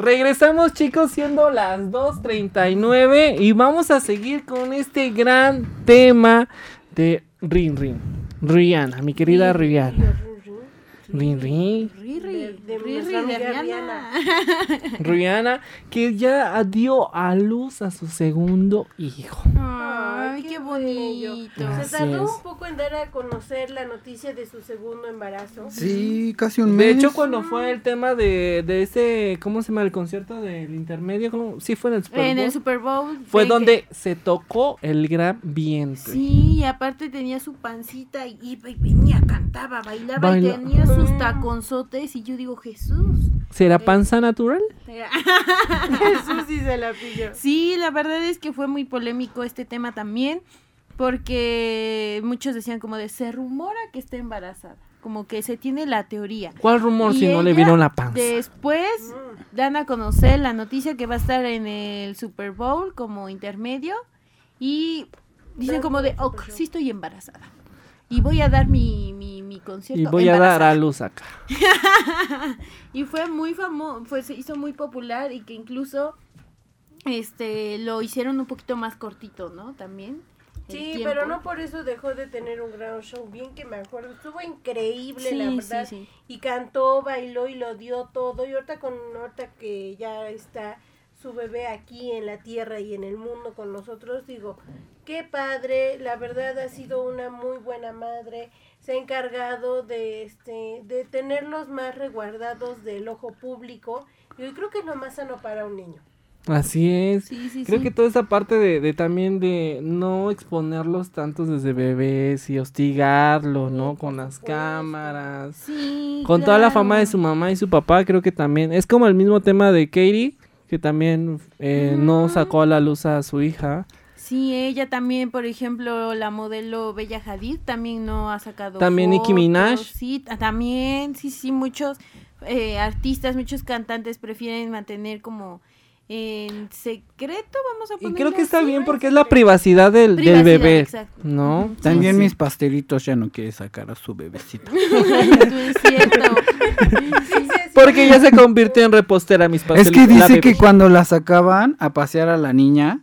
Regresamos chicos siendo las 2.39 y vamos a seguir con este gran tema de Rin Rin. Rihanna, mi querida Rihanna. Rin Rin. Riri, De- de Riri de Rihanna. *laughs* Rihanna que ya dio a luz a su segundo hijo. Ay, qué bonito. Se tardó un poco en dar a conocer la noticia de su segundo embarazo. Sí, casi un De mes. hecho, cuando fue el tema de, de ese, ¿cómo se llama? El concierto del intermedio, ¿cómo? Sí, fue en el Super En el Bowl. Super Bowl. Fue que- donde se tocó el gran vientre. Sí, y aparte tenía su pancita y iba y venía, cantaba, bailaba Baila- y tenía sus taconzotes y yo digo, Jesús, ¿Será panza natural? *laughs* Jesús sí se la pilló. Sí, la verdad es que fue muy polémico este tema también, porque muchos decían como de se rumora que está embarazada, como que se tiene la teoría. ¿Cuál rumor Y si no le vieron la panza? Después dan a conocer la noticia que va a estar en el Super Bowl como intermedio y dicen como de, ok, sí estoy embarazada. Y voy a dar mi, mi, mi concierto. Y voy a dar embarazada". a luz acá. *laughs* y fue muy famoso, fue, se hizo muy popular y que incluso este lo hicieron un poquito más cortito, ¿no? También. Sí, pero no por eso dejó de tener un gran show. Bien que me acuerdo, estuvo increíble, Sí, la sí, verdad. sí. Y cantó, bailó y lo dio todo. Y ahorita con ahorita que ya está su bebé aquí en la tierra y en el mundo con nosotros, digo, qué padre, la verdad ha sido una muy buena madre. Se ha encargado de este de tenerlos más resguardados del ojo público. Y yo creo que es lo más sano para un niño. Así es. Sí, sí, Creo sí. que toda esa parte de, de también de no exponerlos tantos desde bebés y hostigarlos, ¿no? Con las cámaras. Sí, Con toda la fama de su mamá y su papá, creo que también. Es como el mismo tema de Katie, que también eh, no sacó a la luz a su hija. Sí, ella también, por ejemplo, la modelo Bella Hadid también no ha sacado. También Nicki Minaj. Sí, ta- también, sí, sí, muchos eh, artistas, muchos cantantes prefieren mantener como en secreto, vamos a Y ponerlo creo que está bien porque es la privacidad del, bebé, exacto. ¿no? Sí, También sí. mis pastelitos ya no quiere sacar a su es *laughs* cierto. Porque ya se convirtió en repostera mis Es pasteles. que dice que cuando la sacaban a pasear a la niña,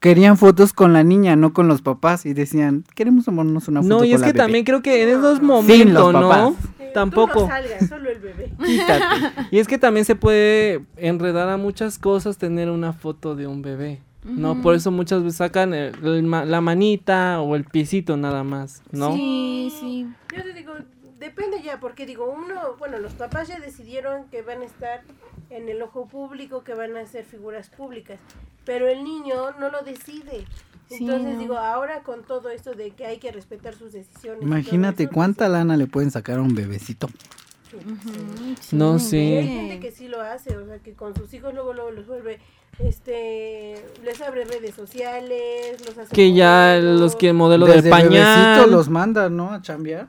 querían fotos con la niña, no con los papás. Y decían, queremos tomarnos una foto No, y con es la que bebé". también creo que en esos Sin momentos, los ¿no? papás. Tampoco. Tú no salgas, solo el bebé. *laughs* Quítate. Y es que también se puede enredar a muchas cosas tener una foto de un bebé. ¿no? Por eso muchas veces sacan el- el ma- la manita o el piecito nada más, ¿no? Sí, sí. Yo te digo, depende ya, porque digo, uno, bueno, los papás ya decidieron que van a estar en el ojo público, que van a ser figuras públicas, pero el niño no lo decide. Sí, Entonces no. digo, ahora con todo esto de que hay que respetar sus decisiones. Imagínate eso, cuánta lana le pueden sacar a un bebecito. Ujú, sí, No Y hay sé. gente que sí lo hace, o sea, que con sus hijos luego, luego los vuelve, este, les abre redes sociales, los hace Que ya modelos. los que modelo Desde del pañal. bebecito los mandan, ¿no? A chambear.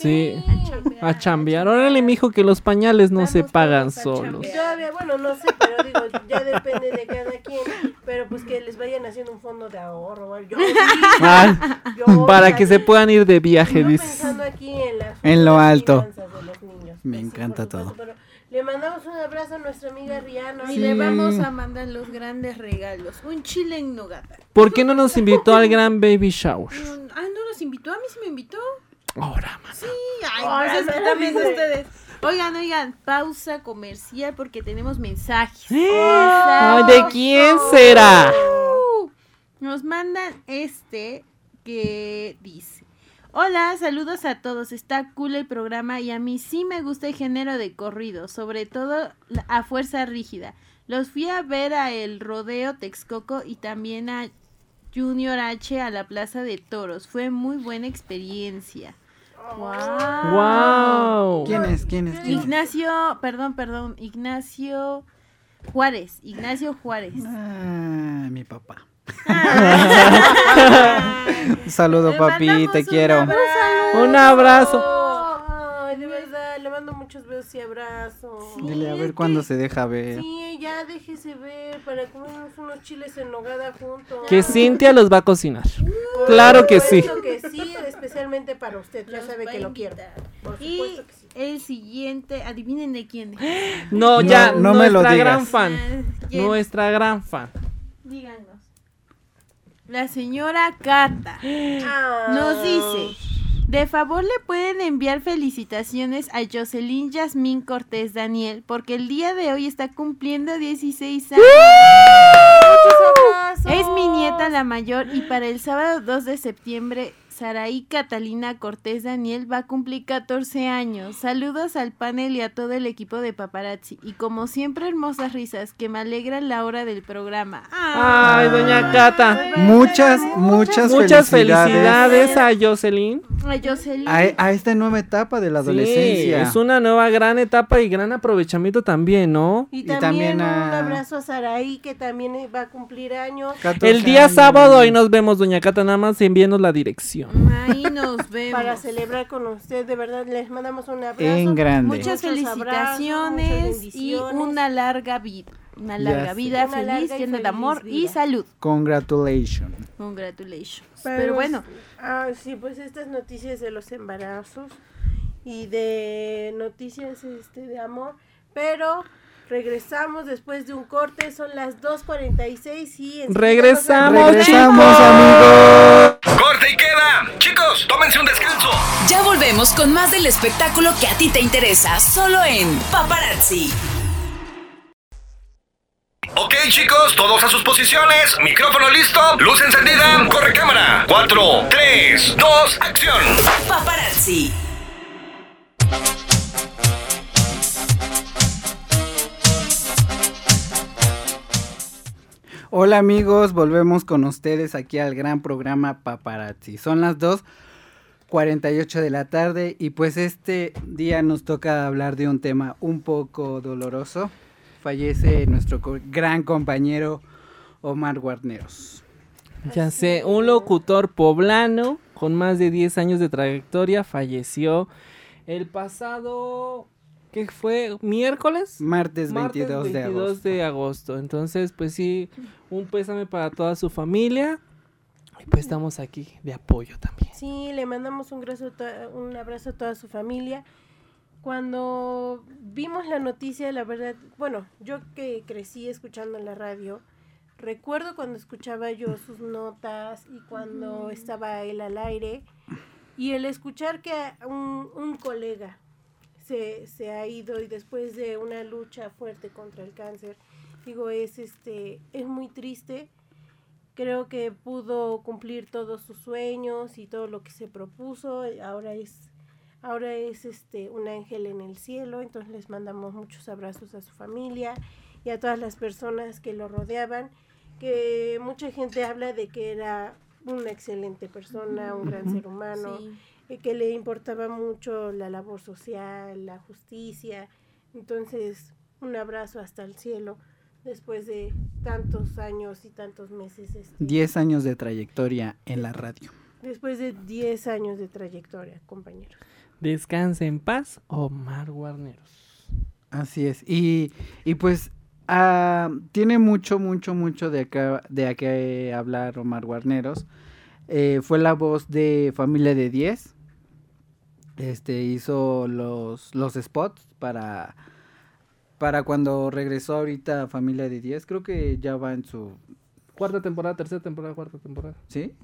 Sí, chambear, a chambear. Órale, mijo, que los pañales no se pagan a solos. Todavía, bueno, no sé, pero digo, ya depende de cada quien, pero pues que les vayan haciendo un fondo de ahorro. Yo, Ah, yo, para que se puedan ir de viaje, dices. en, En lo alto. finanzas de los niños. Me Pues sí, encanta todo. pero le mandamos un abrazo a nuestra amiga Rihanna. Y le vamos a mandar los grandes regalos. Un chile en nogada. ¿Por qué no nos invitó al gran baby shower? No- Ah, no nos invitó, a mí sí me invitó. Ahora. Sí, ay, Ay, pues es que no, también dice. ustedes. Oigan, oigan, pausa comercial porque tenemos mensajes. ¿de quién será? Uh, Nos mandan este que dice. Hola, saludos a todos. Está cool el programa y a mí sí me gusta el género de corrido, sobre todo a fuerza rígida. Los fui a ver a el Rodeo Texcoco y también a Junior H a la Plaza de Toros. Fue muy buena experiencia. Wow. Wow. ¿Quién es? ¿Quién es? ¿Quién es? Ignacio, perdón, perdón, Ignacio Juárez, Ignacio Juárez. Ah, mi papá. Un *laughs* saludo, Le papi, te un quiero. abrazo. Un abrazo. Le mando muchos besos y abrazos. Dile a ver cuándo se deja ver. Sí, ya déjese ver para comernos unos chiles en nogada juntos. Que Cintia los va a cocinar. Claro que sí. que sí, especialmente para usted. Ya Los sabe que lo quiero. Por Y que sí. el siguiente, adivinen de quién. *gasps* No, No, ya, no me lo nuestra digas. gran fan. Ah, ¿quién? Nuestra gran fan. Díganos. La señora Cata Ah. nos dice, de favor le pueden enviar felicitaciones a Jocelyn Yasmín Cortés Daniel, porque el día de hoy está cumpliendo 16 años. Muchos abrazos. Es mi nieta la mayor y para el sábado 2 de septiembre Saraí Catalina Cortés Daniel va a cumplir 14 años. Saludos al panel y a todo el equipo de paparazzi. Y como siempre, hermosas risas que me alegran la hora del programa. Ay, doña Cata. Muchas, muchas, Muchas felicidades, felicidades a Jocelyn. Ay, Jocelyn. a, a esta nueva etapa de la Sí, adolescencia. es una nueva gran etapa y gran aprovechamiento también, ¿no? Y Y también, un a- abrazo a Saraí, que también va a cumplir años. 14 El día años. sábado ahí nos vemos, doña Cata, nada más envíenos la dirección. Ahí nos *laughs* vemos. Para celebrar con usted, de verdad, les mandamos un abrazo. En grande. Muchas Muchos abrazos, felicitaciones muchas y una larga vida. Una larga vida Una feliz, larga llena de amor y salud. Congratulations. Congratulations. Pero bueno, Ah, sí, pues estas noticias de los embarazos y de noticias este, de amor. Pero regresamos después de un corte, son las 2.46 y... Regresamos, Regresamos, amigos. ¡Corte y queda! Chicos, tómense un descanso. Ya volvemos con más del espectáculo que a ti te interesa, solo en Paparazzi. Ok, chicos, todos a sus posiciones. Micrófono listo, luz encendida, corre cámara. 4, 3, 2, acción. Paparazzi. Hola amigos, volvemos con ustedes aquí al gran programa Paparazzi. Son las 2.48 de la tarde y pues este día nos toca hablar de un tema un poco doloroso. Fallece nuestro gran compañero Omar Guarneros. Ya sé, un locutor poblano con más de 10 años de trayectoria falleció el pasado, ¿qué fue? ¿Miércoles? Martes 22, Martes de 22 agosto. de agosto. Entonces, pues sí, un pésame para toda su familia. Y pues estamos aquí de apoyo también. Sí, le mandamos un, graso un abrazo a toda su familia. Cuando vimos la noticia, la verdad, bueno, yo que crecí escuchando la radio, recuerdo cuando escuchaba yo sus notas y cuando estaba él al aire y el escuchar que un, un colega se, se ha ido y después de una lucha fuerte contra el cáncer, digo, es este, es muy triste. Creo que pudo cumplir todos sus sueños y todo lo que se propuso. Ahora es ahora es este un ángel en el cielo. Entonces les mandamos muchos abrazos a su familia y a todas las personas que lo rodeaban que mucha gente habla de que era una excelente persona un gran ser humano sí. Que le importaba mucho la labor social la justicia entonces un abrazo hasta el cielo después de tantos años y tantos meses. este, 10 años de trayectoria en la radio. Después de 10 años de trayectoria, compañeros. Descanse en paz, Omar Guarneros. Así es. Y, y pues ah, tiene mucho, mucho, mucho de acá, de a qué hablar Omar Guarneros. Eh, fue la voz de Familia de 10. Este hizo los, los spots para, para cuando regresó ahorita a Familia de 10. Creo que ya va en su. Cuarta temporada, tercera temporada, cuarta temporada. ¿Sí?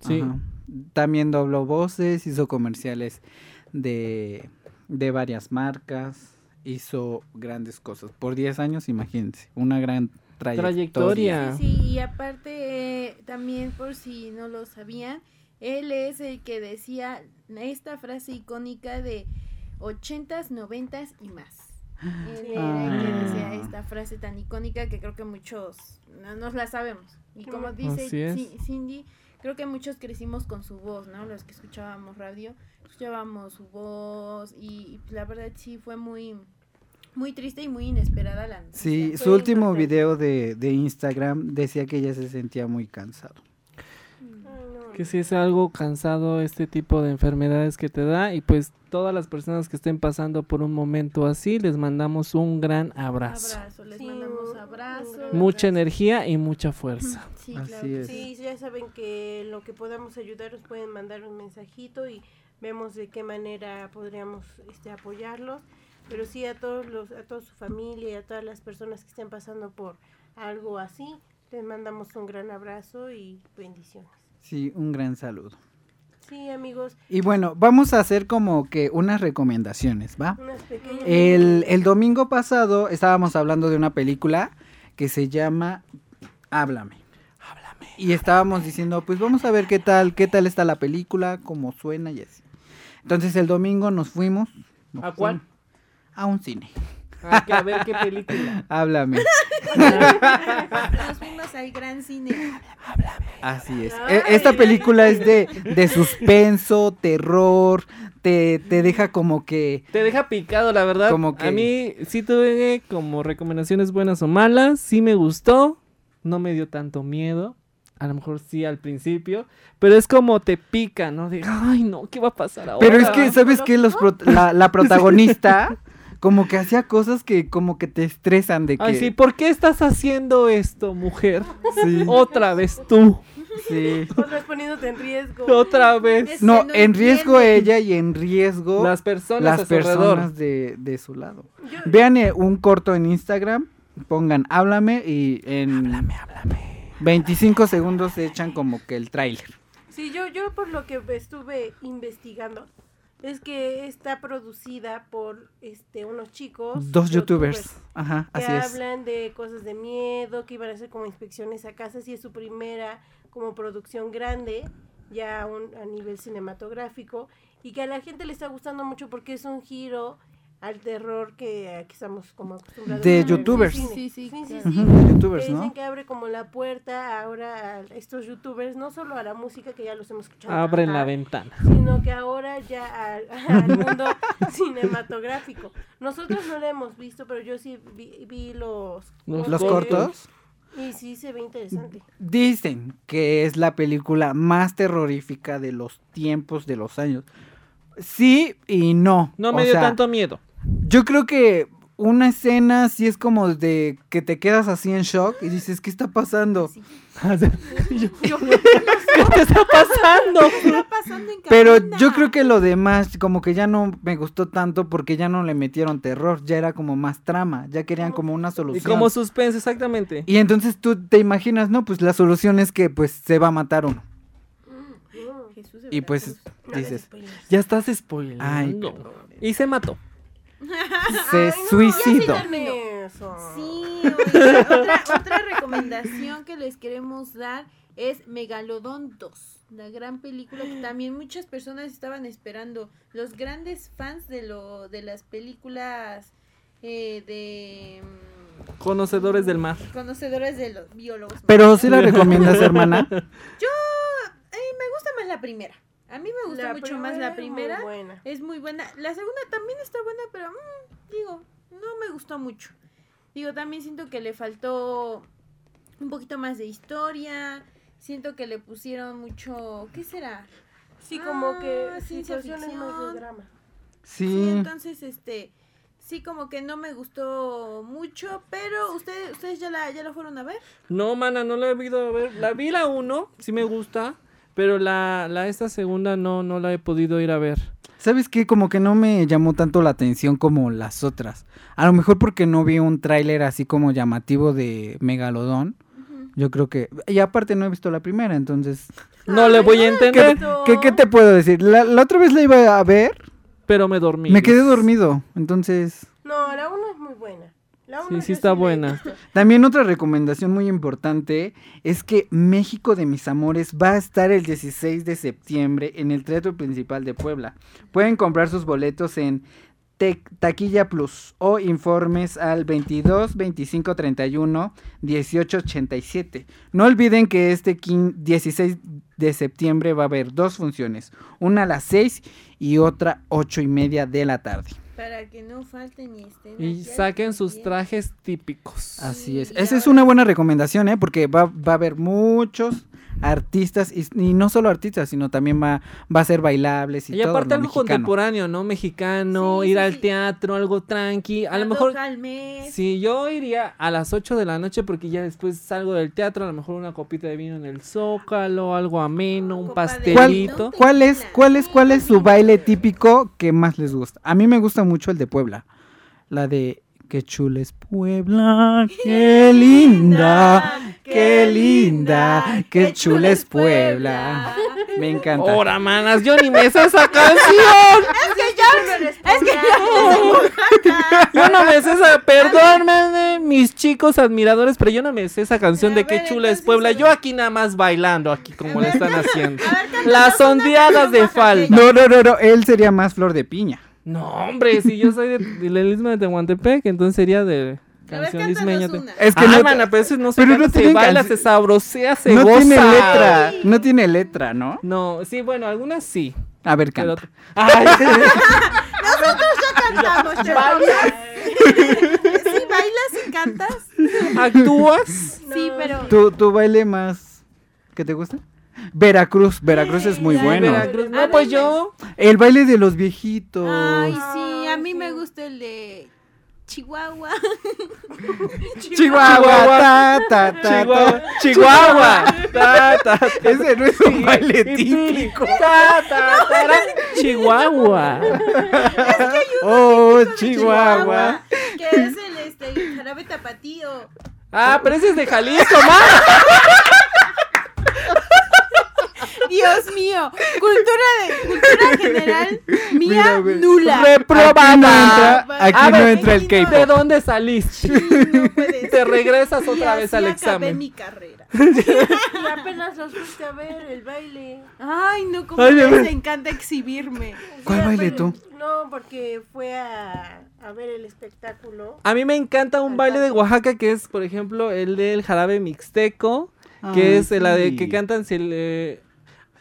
Sí. Ajá. También dobló voces, hizo comerciales de, de varias marcas, hizo grandes cosas. Por 10 años, imagínense, una gran trayectoria. Trayectoria. Sí, sí, y aparte eh, también por si no lo sabían, él es el que decía esta frase icónica de ochentas, noventas y más. Él era el que decía Ah. esta frase tan icónica que creo que muchos no nos la sabemos. Y como dice Cindy, creo que muchos crecimos con su voz, ¿no? Los que escuchábamos radio, escuchábamos su voz y, y la verdad sí fue muy muy triste y muy inesperada la noticia. Sí, Fue su último video de, de Instagram decía que ella se sentía muy cansado. Que sí es algo cansado este tipo de enfermedades que te da y pues todas las personas que estén pasando por un momento así les mandamos un gran abrazo. Abrazo, les Sí, mandamos abrazo. Mucha abrazo. energía y mucha fuerza. *laughs* Sí, Así claro. es. Sí, ya saben que lo que podamos ayudaros pueden mandar un mensajito y vemos de qué manera podríamos este, apoyarlos. Pero sí a todos los, a toda su familia y a todas las personas que estén pasando por algo así, les mandamos un gran abrazo y bendiciones. Sí, un gran saludo. Sí, amigos, Y bueno, vamos a hacer como que unas recomendaciones, ¿va? unas pequeñas. El, el domingo pasado estábamos hablando de una película que se llama Háblame. Háblame. y estábamos diciendo, pues vamos a ver qué tal, qué tal está la película, cómo suena y así. Entonces el domingo nos fuimos. nos ¿A cuál? A un cine. Ah, que a ver qué película. *laughs* Háblame. *laughs* Al gran cine. Así es. E- Esta película es de, de suspenso, terror, te, te deja como que... Te deja picado, la verdad. Como que- A mí sí tuve como recomendaciones buenas o malas. Sí me gustó. No me dio tanto miedo. A lo mejor sí al principio. Pero es como te pica, ¿no? De, ay, no, ¿qué va a pasar ahora? Pero es que, ¿sabes qué? Los la *laughs* protagonista como que hacía cosas que como que te estresan de que... Ay, sí, ¿por qué estás haciendo esto, mujer? Sí, Otra vez tú. sí. Otra vez poniéndote en riesgo. Otra vez. No, en riesgo entiende. ella y en riesgo Las personas las a su alrededor. personas de, de su lado. Yo- Vean eh, un corto en Instagram, pongan háblame y en 25 segundos se echan como que el tráiler. Sí, yo, yo por lo que estuve investigando, es que está producida por este unos chicos. Dos youtubers. Ajá, que así es. hablan de cosas de miedo, que iban a hacer como inspecciones a casas y es su primera como producción grande, ya a un- a nivel cinematográfico, y que a la gente le está gustando mucho porque es un giro al terror que aquí estamos como acostumbrados. De youtubers. Sí, sí, sí, sí, claro. sí. Ujú, de youtubers, Que dicen ¿no? que abre como la puerta ahora a estos youtubers, no solo a la música que ya los hemos escuchado. Abren la ventana. sino que ahora ya al, *laughs* al mundo cinematográfico. Nosotros no lo hemos visto, pero yo sí vi, vi los, Los Los cortos. Y sí se ve interesante. dicen que es la película más terrorífica de los tiempos de los años. Sí y no. No O me dio sea, tanto miedo. Yo creo que una escena sí es como de que te quedas así en shock y dices, ¿qué está pasando? *laughs* *laughs* *laughs* ¿Qué te está pasando? ¿Qué está pasando en Pero yo creo que lo demás como que ya no me gustó tanto porque ya no le metieron terror, ya era como más trama, ya querían como una Y solución. como suspense, exactamente. Y entonces tú te imaginas, no, pues la solución es que pues se va a matar uno. Jesús de Y pues dices. Ya estás spoilando. Ay, perdón. Y se mató. *laughs* se suicidó. Eso. Sí, oiga, otra, otra *laughs* recomendación que les queremos dar es Megalodón 2, la gran película que también muchas personas estaban esperando. Los grandes fans de lo de las películas eh, de mm, Conocedores del mar. conocedores de los biólogos. Pero sí la recomiendas, hermana. *laughs* Yo eh, me gusta más la primera. A mí me gusta La mucho más la es muy primera. buena. Es muy buena. La segunda también está buena, pero mm, digo, no me gustó mucho. Digo, también siento que le faltó un poquito más de historia. Siento que le pusieron mucho. ¿Qué será? Sí, como que Ah, ciencia situaciones más ficción. de drama. Sí, Sí. entonces este. Sí, como que no me gustó mucho, pero ustedes ustedes ya la, ya la fueron a ver. No, mana, no la he ido a ver. La vi la uno, sí me gusta. Pero la, la esta segunda no, no la he podido ir a ver. ¿Sabes qué? Como que no me llamó tanto la atención como las otras. A lo mejor porque no vi un tráiler así como llamativo de Megalodón. Yo creo que... Y aparte no he visto la primera, entonces... No le voy a entender, ¿Qué, qué te puedo decir? La, la otra vez la iba a ver, pero me dormí. me quedé dormido, entonces... No, la 1 es muy buena. Sí, sí está buena. *laughs* También otra recomendación muy importante es que México de mis amores va a estar el 16 de septiembre en el Teatro Principal de Puebla. Pueden comprar sus boletos en Taquilla Plus o informes al 22 25 31 18 87. No olviden que este quin- 16 de septiembre va a haber dos funciones, una a las 6 y otra 8 y media de la tarde. Para que no falten y estén. Y saquen sus trajes típicos. Así es. y Esa es una buena recomendación, ¿eh? Porque va, va a haber muchos artistas y, y no solo artistas, sino también va, va a ser bailables y, Y todo aparte algo mexicano. contemporáneo, ¿no? Mexicano, Sí, ir sí, al sí. teatro, algo tranqui. A lo mejor, si yo iría a las 8 de la noche porque ya después salgo del teatro, a lo mejor una copita de vino en el zócalo, algo ameno, un pastelito. ¿Cuál es, cuál es, cuál es su baile típico que más les gusta? A mí me gusta mucho el de Puebla. La de Qué chula es Puebla, qué linda, qué linda, qué chula es Puebla. Me encanta. Ahora, manas, yo ni me sé esa canción. *laughs* Es que ya les Es que pondrán- *laughs* Yo no me sé esa, perdónenme mis chicos admiradores, pero yo no me sé esa canción A de qué chula es Puebla. Yo aquí nada más bailando, aquí como le están *laughs* haciendo. Las ondeadas de canción falda. No, no, no, no, él sería más flor de piña. No, hombre, si yo soy de- del Istmo de Tehuantepec, entonces sería de canción ismeña. una. Es que ah, no, mana, pero eso no se, pero canta, no se baila, se sabrosea, se no goza. tiene letra, no tiene letra, ¿no? No, sí, bueno, algunas sí. A ver, Pero... canta. Ay, *laughs* Cantamos, ¿Bailas? *laughs* ¿Sí bailas y cantas? ¿Actúas? Sí, pero... ¿Tu, tu baile más que te gusta? Veracruz, Veracruz es muy Ay, bueno. Veracruz. A No, ver, pues me- yo. El baile de los viejitos. Ay, sí, a mí sí. me gusta el de Chihuahua. *laughs* Chihuahua, ta, ta, ta, Chihuahua. ta. Chihuahua. Ta, ta, ta. Ese no es un baile típico. Ta, ta, tara. Chihuahua. Oh, Chihuahua. Que es el, este, el jarabe tapatío. Ah, pero ese es de Jalisco, ma. Dios mío, cultura de cultura general *laughs* mía Mira, güey. nula. Reprobada. Aquí no entra, aquí A no ver, entra el aquí no. ¿De K-pop. dónde saliste? No puede *laughs* Te ser. regresas Y otra vez al acabé examen. mi carrera. *laughs* Y apenas los fuiste a ver el baile. Ay, no, como Ay, a ver. les encanta exhibirme. ¿Cuál Sí, baile pero- tú? No, porque fue a, a ver el espectáculo. A mí me encanta un baile de Oaxaca que es, por ejemplo, el del jarabe mixteco, que Ay, es la de sí. que cantan si el, eh,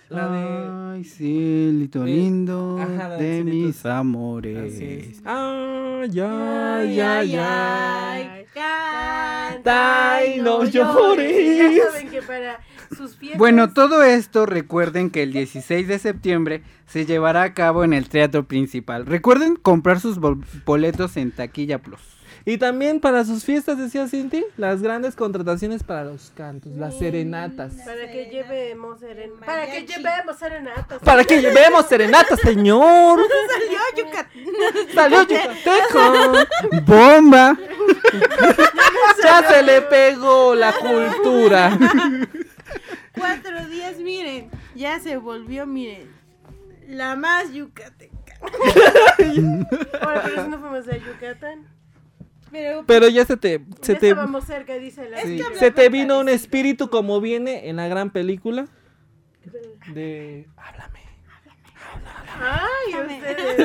la de Ay, cielito Eh, lindo ajá, de de mis amores. Así es. Ay, ay, Ay, ay, canta y no Ya llores. saben que para sus fiestas. Bueno, todo esto recuerden que el 16 de septiembre se llevará a cabo en el Teatro Principal. Recuerden comprar sus bol- boletos en Taquilla Plus. Y también para sus fiestas, decía Cinti, las grandes contrataciones para los cantos, las serenatas. Para que llevemos seren... Mariachi. Para que llevemos serenatas. Para que llevemos serenatas, señor. *laughs* Salió Yucatán. *laughs* Salió *laughs* yucateco. ¡Bomba! Ya se le pegó la cultura. Cuatro días, miren. Ya se volvió, miren. La más yucateca. Ahora, pero si no fuimos a Yucatán. Pero Pero ya se te, se ya te, estábamos cerca, dice la Sí. se te vino un espíritu como viene en la gran película de Háblame. Ay, ustedes.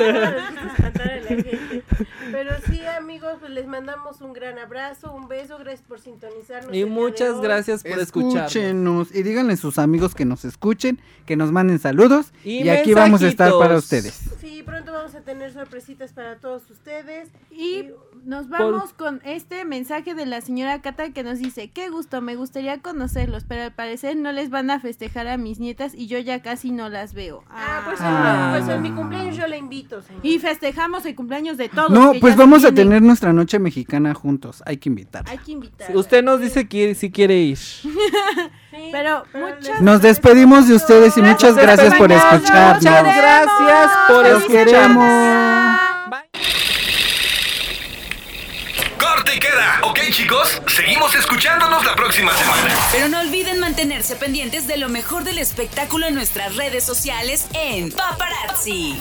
Pero sí, amigos, pues les mandamos un gran abrazo, un beso. Gracias por sintonizarnos. Y muchas gracias por escuchar. Escúchenos y díganle a sus amigos que nos escuchen, que nos manden saludos Y y, aquí vamos a estar para ustedes. Sí, pronto vamos a tener sorpresitas para todos ustedes. Y nos vamos con este mensaje de la señora Cata que nos dice, qué gusto, me gustaría conocerlos, pero al parecer no les van a festejar a mis nietas y yo ya casi no las veo. Ah, pues, Ah. pues en mi cumpleaños yo la invito, señor. Y festejamos el cumpleaños de todos. No, pues vamos a tener nuestra noche mexicana juntos. Hay que invitar. Hay que invitar. Usted nos dice que si quiere ir. *laughs* Sí, Pero pero muchas- Nos despedimos de ustedes y muchas Nos gracias por escucharnos. Muchas gracias por escucharnos. queremos. Bye. Ok, chicos, seguimos escuchándonos la próxima semana. Pero no olviden mantenerse pendientes de lo mejor del espectáculo en nuestras redes sociales en Paparazzi.